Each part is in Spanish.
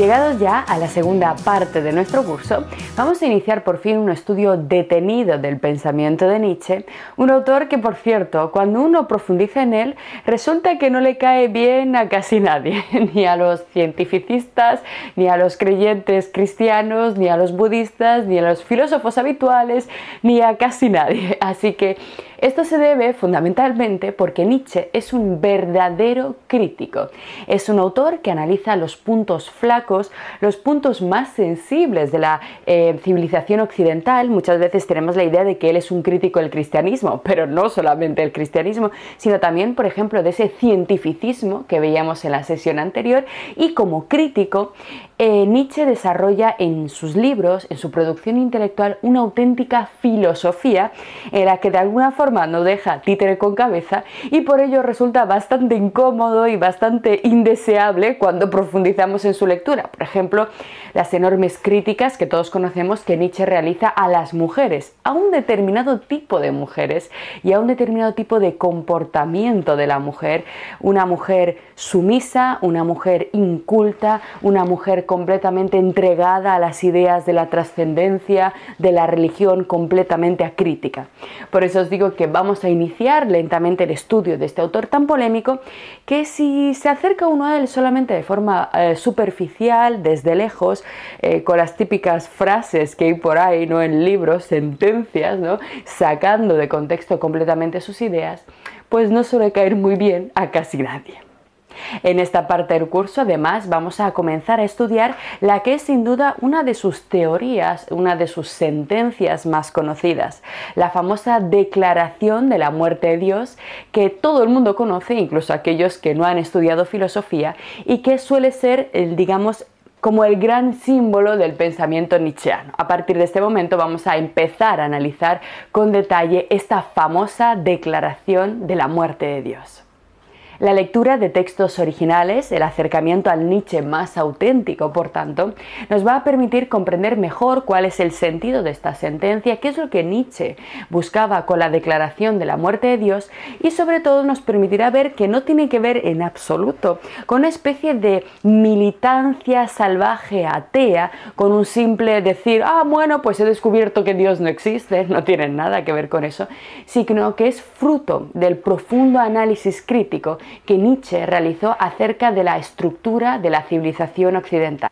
Llegados ya a la segunda parte de nuestro curso, vamos a iniciar por fin un estudio detenido del pensamiento de Nietzsche, un autor que, por cierto, cuando uno profundiza en él, resulta que no le cae bien a casi nadie, ni a los cientificistas, ni a los creyentes cristianos, ni a los budistas, ni a los filósofos habituales, ni a casi nadie. Así que esto se debe fundamentalmente porque Nietzsche es un verdadero crítico. Es un autor que analiza los puntos flacos, los puntos más sensibles de la eh, civilización occidental. Muchas veces tenemos la idea de que él es un crítico del cristianismo, pero no solamente el cristianismo, sino también, por ejemplo, de ese cientificismo que veíamos en la sesión anterior. Y como crítico, eh, Nietzsche desarrolla en sus libros, en su producción intelectual, una auténtica filosofía en la que de alguna forma no deja títere con cabeza y por ello resulta bastante incómodo y bastante indeseable cuando profundizamos en su lectura. Por ejemplo, las enormes críticas que todos conocemos que Nietzsche realiza a las mujeres, a un determinado tipo de mujeres y a un determinado tipo de comportamiento de la mujer, una mujer sumisa, una mujer inculta, una mujer completamente entregada a las ideas de la trascendencia, de la religión, completamente acrítica. Por eso os digo que vamos a iniciar lentamente el estudio de este autor tan polémico que si se acerca uno a él solamente de forma eh, superficial, desde lejos, eh, con las típicas frases que hay por ahí, ¿no? En libros, sentencias, ¿no? Sacando de contexto completamente sus ideas, pues no suele caer muy bien a casi nadie. En esta parte del curso, además, vamos a comenzar a estudiar la que es sin duda una de sus teorías, una de sus sentencias más conocidas, la famosa Declaración de la muerte de Dios, que todo el mundo conoce, incluso aquellos que no han estudiado filosofía, y que suele ser, digamos, como el gran símbolo del pensamiento nietzscheano. A partir de este momento vamos a empezar a analizar con detalle esta famosa declaración de la muerte de Dios. La lectura de textos originales, el acercamiento al Nietzsche más auténtico, por tanto, nos va a permitir comprender mejor cuál es el sentido de esta sentencia, qué es lo que Nietzsche buscaba con la declaración de la muerte de Dios y sobre todo nos permitirá ver que no tiene que ver en absoluto con una especie de militancia salvaje atea, con un simple decir, ah, bueno, pues he descubierto que Dios no existe, no tiene nada que ver con eso, sino que es fruto del profundo análisis crítico que Nietzsche realizó acerca de la estructura de la civilización occidental.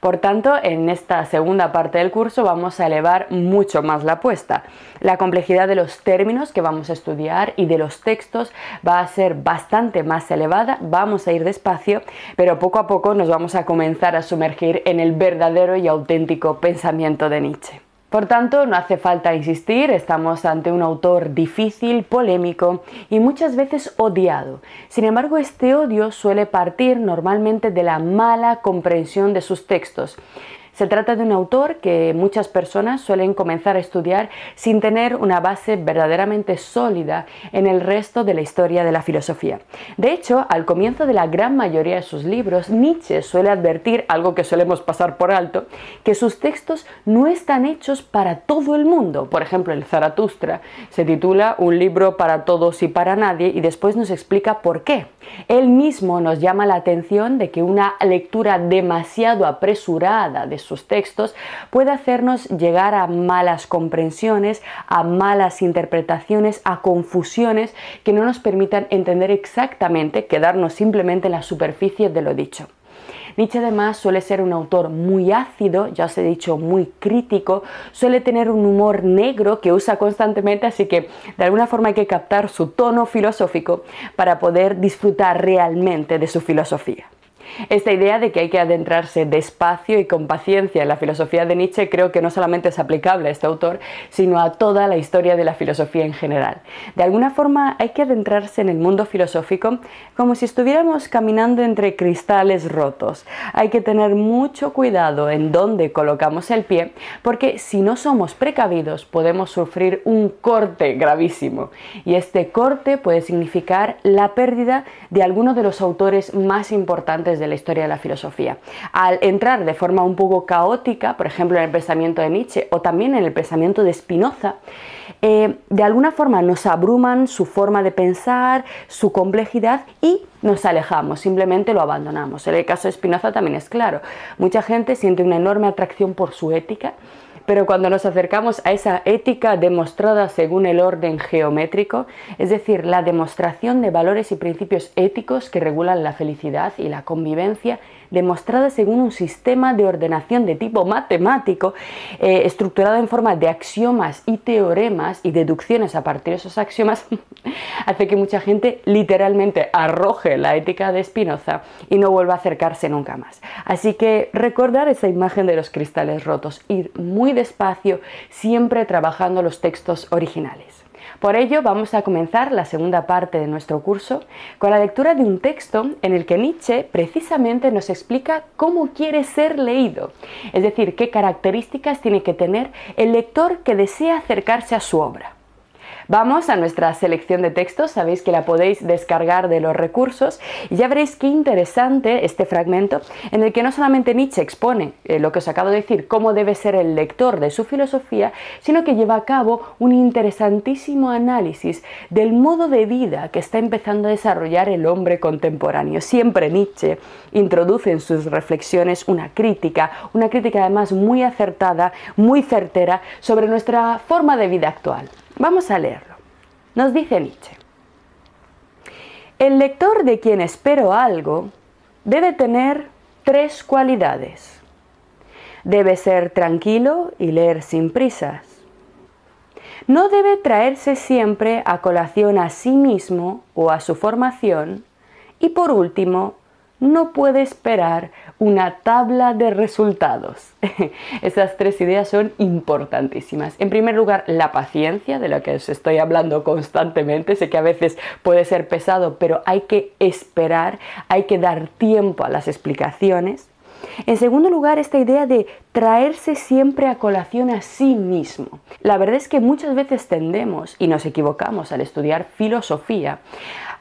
Por tanto, en esta segunda parte del curso vamos a elevar mucho más la apuesta. La complejidad de los términos que vamos a estudiar y de los textos va a ser bastante más elevada, vamos a ir despacio, pero poco a poco nos vamos a comenzar a sumergir en el verdadero y auténtico pensamiento de Nietzsche. Por tanto, no hace falta insistir, estamos ante un autor difícil, polémico y muchas veces odiado. Sin embargo, este odio suele partir normalmente de la mala comprensión de sus textos. Se trata de un autor que muchas personas suelen comenzar a estudiar sin tener una base verdaderamente sólida en el resto de la historia de la filosofía. De hecho, al comienzo de la gran mayoría de sus libros, Nietzsche suele advertir algo que solemos pasar por alto, que sus textos no están hechos para todo el mundo. Por ejemplo, el Zaratustra se titula Un libro para todos y para nadie y después nos explica por qué. Él mismo nos llama la atención de que una lectura demasiado apresurada de sus textos puede hacernos llegar a malas comprensiones, a malas interpretaciones, a confusiones que no nos permitan entender exactamente, quedarnos simplemente en la superficie de lo dicho. Nietzsche además suele ser un autor muy ácido, ya os he dicho, muy crítico, suele tener un humor negro que usa constantemente, así que de alguna forma hay que captar su tono filosófico para poder disfrutar realmente de su filosofía. Esta idea de que hay que adentrarse despacio y con paciencia en la filosofía de Nietzsche creo que no solamente es aplicable a este autor, sino a toda la historia de la filosofía en general. De alguna forma hay que adentrarse en el mundo filosófico como si estuviéramos caminando entre cristales rotos. Hay que tener mucho cuidado en dónde colocamos el pie, porque si no somos precavidos podemos sufrir un corte gravísimo. Y este corte puede significar la pérdida de alguno de los autores más importantes de la historia de la filosofía. Al entrar de forma un poco caótica, por ejemplo en el pensamiento de Nietzsche o también en el pensamiento de Spinoza, eh, de alguna forma nos abruman su forma de pensar, su complejidad y nos alejamos, simplemente lo abandonamos. En el caso de Spinoza también es claro, mucha gente siente una enorme atracción por su ética, pero cuando nos acercamos a esa ética demostrada según el orden geométrico, es decir, la demostración de valores y principios éticos que regulan la felicidad y la convivencia, demostrada según un sistema de ordenación de tipo matemático, eh, estructurado en forma de axiomas y teoremas y deducciones a partir de esos axiomas, hace que mucha gente literalmente arroje la ética de Spinoza y no vuelva a acercarse nunca más. Así que recordar esa imagen de los cristales rotos, ir muy despacio, siempre trabajando los textos originales. Por ello vamos a comenzar la segunda parte de nuestro curso con la lectura de un texto en el que Nietzsche precisamente nos explica cómo quiere ser leído, es decir, qué características tiene que tener el lector que desea acercarse a su obra. Vamos a nuestra selección de textos, sabéis que la podéis descargar de los recursos y ya veréis qué interesante este fragmento en el que no solamente Nietzsche expone eh, lo que os acabo de decir, cómo debe ser el lector de su filosofía, sino que lleva a cabo un interesantísimo análisis del modo de vida que está empezando a desarrollar el hombre contemporáneo. Siempre Nietzsche introduce en sus reflexiones una crítica, una crítica además muy acertada, muy certera sobre nuestra forma de vida actual. Vamos a leerlo. Nos dice Nietzsche. El lector de quien espero algo debe tener tres cualidades. Debe ser tranquilo y leer sin prisas. No debe traerse siempre a colación a sí mismo o a su formación. Y por último, no puede esperar una tabla de resultados. Esas tres ideas son importantísimas. En primer lugar, la paciencia, de la que os estoy hablando constantemente. Sé que a veces puede ser pesado, pero hay que esperar, hay que dar tiempo a las explicaciones. En segundo lugar, esta idea de traerse siempre a colación a sí mismo. La verdad es que muchas veces tendemos, y nos equivocamos al estudiar filosofía,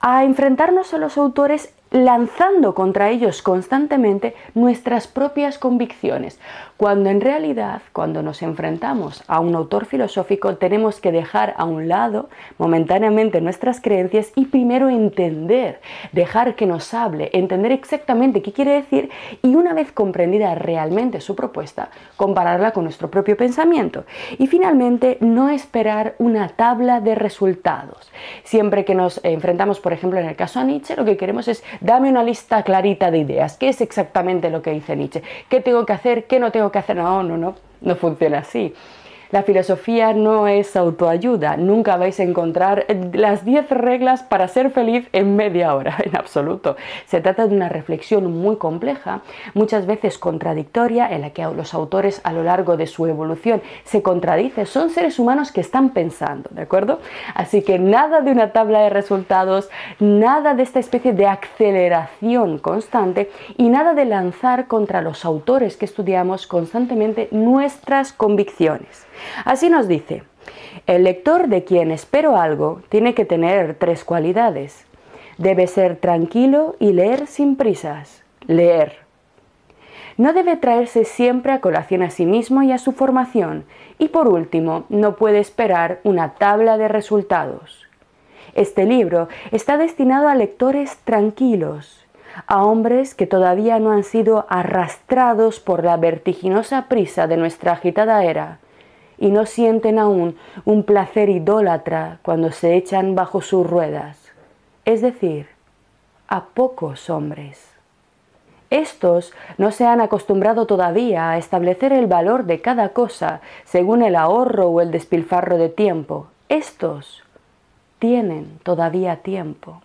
a enfrentarnos a los autores lanzando contra ellos constantemente nuestras propias convicciones, cuando en realidad cuando nos enfrentamos a un autor filosófico tenemos que dejar a un lado momentáneamente nuestras creencias y primero entender, dejar que nos hable, entender exactamente qué quiere decir y una vez comprendida realmente su propuesta, compararla con nuestro propio pensamiento. Y finalmente, no esperar una tabla de resultados. Siempre que nos enfrentamos, por ejemplo, en el caso a Nietzsche, lo que queremos es dame una lista clarita de ideas. ¿Qué es exactamente lo que dice Nietzsche? ¿Qué tengo que hacer? ¿Qué no tengo que hacer? No, no, no, no funciona así. La filosofía no es autoayuda, nunca vais a encontrar las 10 reglas para ser feliz en media hora, en absoluto. Se trata de una reflexión muy compleja, muchas veces contradictoria, en la que los autores a lo largo de su evolución se contradicen, son seres humanos que están pensando, ¿de acuerdo? Así que nada de una tabla de resultados, nada de esta especie de aceleración constante y nada de lanzar contra los autores que estudiamos constantemente nuestras convicciones. Así nos dice, el lector de quien espero algo tiene que tener tres cualidades. Debe ser tranquilo y leer sin prisas. Leer. No debe traerse siempre a colación a sí mismo y a su formación. Y por último, no puede esperar una tabla de resultados. Este libro está destinado a lectores tranquilos, a hombres que todavía no han sido arrastrados por la vertiginosa prisa de nuestra agitada era y no sienten aún un placer idólatra cuando se echan bajo sus ruedas, es decir, a pocos hombres. Estos no se han acostumbrado todavía a establecer el valor de cada cosa según el ahorro o el despilfarro de tiempo. Estos tienen todavía tiempo.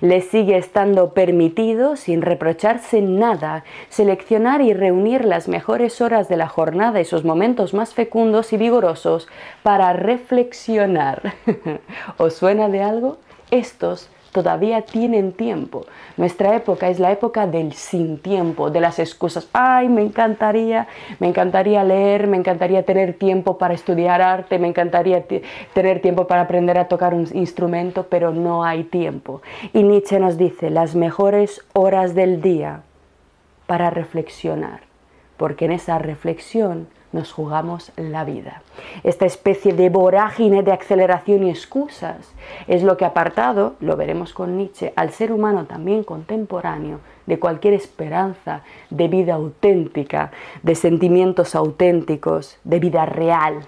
Les sigue estando permitido, sin reprocharse nada, seleccionar y reunir las mejores horas de la jornada y sus momentos más fecundos y vigorosos para reflexionar. ¿Os suena de algo? Estos todavía tienen tiempo. Nuestra época es la época del sin tiempo, de las excusas. Ay, me encantaría, me encantaría leer, me encantaría tener tiempo para estudiar arte, me encantaría tener tiempo para aprender a tocar un instrumento, pero no hay tiempo. Y Nietzsche nos dice, las mejores horas del día para reflexionar, porque en esa reflexión nos jugamos la vida. Esta especie de vorágine de aceleración y excusas es lo que ha apartado, lo veremos con Nietzsche, al ser humano también contemporáneo de cualquier esperanza de vida auténtica, de sentimientos auténticos, de vida real.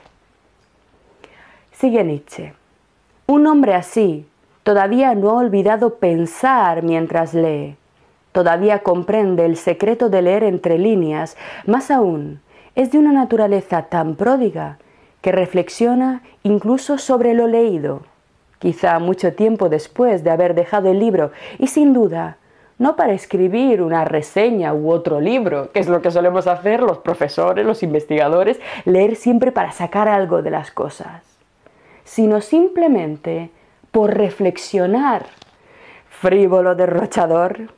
Sigue Nietzsche. Un hombre así todavía no ha olvidado pensar mientras lee, todavía comprende el secreto de leer entre líneas, más aún, es de una naturaleza tan pródiga que reflexiona incluso sobre lo leído, quizá mucho tiempo después de haber dejado el libro, y sin duda, no para escribir una reseña u otro libro, que es lo que solemos hacer los profesores, los investigadores, leer siempre para sacar algo de las cosas, sino simplemente por reflexionar. Frívolo derrochador,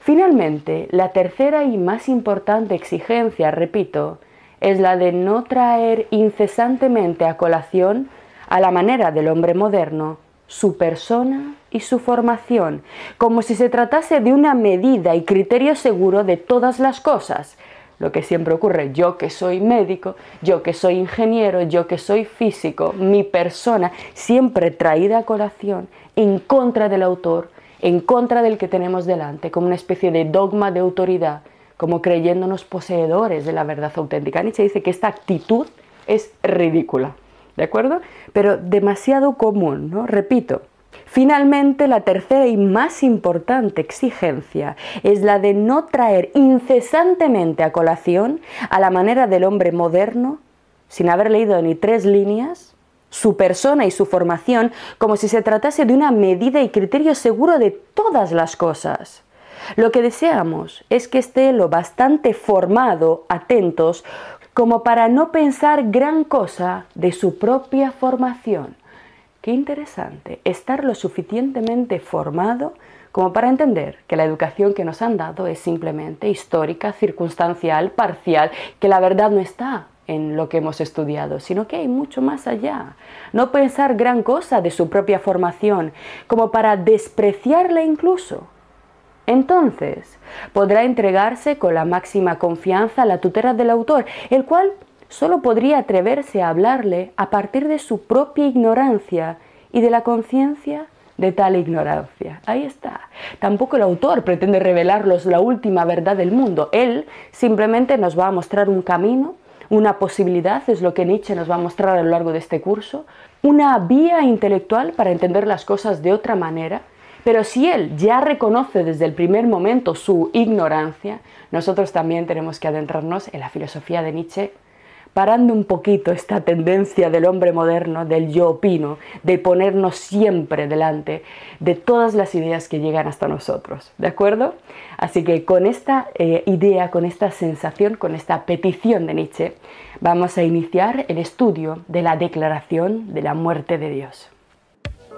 Finalmente, la tercera y más importante exigencia, repito, es la de no traer incesantemente a colación, a la manera del hombre moderno, su persona y su formación, como si se tratase de una medida y criterio seguro de todas las cosas. Lo que siempre ocurre, yo que soy médico, yo que soy ingeniero, yo que soy físico, mi persona, siempre traída a colación en contra del autor, en contra del que tenemos delante, como una especie de dogma de autoridad, como creyéndonos poseedores de la verdad auténtica. Nietzsche dice que esta actitud es ridícula, ¿de acuerdo? Pero demasiado común, ¿no? Repito, Finalmente, la tercera y más importante exigencia es la de no traer incesantemente a colación, a la manera del hombre moderno, sin haber leído ni tres líneas, su persona y su formación como si se tratase de una medida y criterio seguro de todas las cosas. Lo que deseamos es que esté lo bastante formado, atentos, como para no pensar gran cosa de su propia formación. Qué interesante, estar lo suficientemente formado como para entender que la educación que nos han dado es simplemente histórica, circunstancial, parcial, que la verdad no está en lo que hemos estudiado, sino que hay mucho más allá. No pensar gran cosa de su propia formación, como para despreciarla incluso. Entonces, podrá entregarse con la máxima confianza a la tutela del autor, el cual solo podría atreverse a hablarle a partir de su propia ignorancia y de la conciencia de tal ignorancia. Ahí está. Tampoco el autor pretende revelarlos la última verdad del mundo. Él simplemente nos va a mostrar un camino una posibilidad, es lo que Nietzsche nos va a mostrar a lo largo de este curso, una vía intelectual para entender las cosas de otra manera, pero si él ya reconoce desde el primer momento su ignorancia, nosotros también tenemos que adentrarnos en la filosofía de Nietzsche parando un poquito esta tendencia del hombre moderno, del yo opino, de ponernos siempre delante de todas las ideas que llegan hasta nosotros, ¿de acuerdo? Así que con esta eh, idea, con esta sensación, con esta petición de Nietzsche, vamos a iniciar el estudio de la declaración de la muerte de Dios.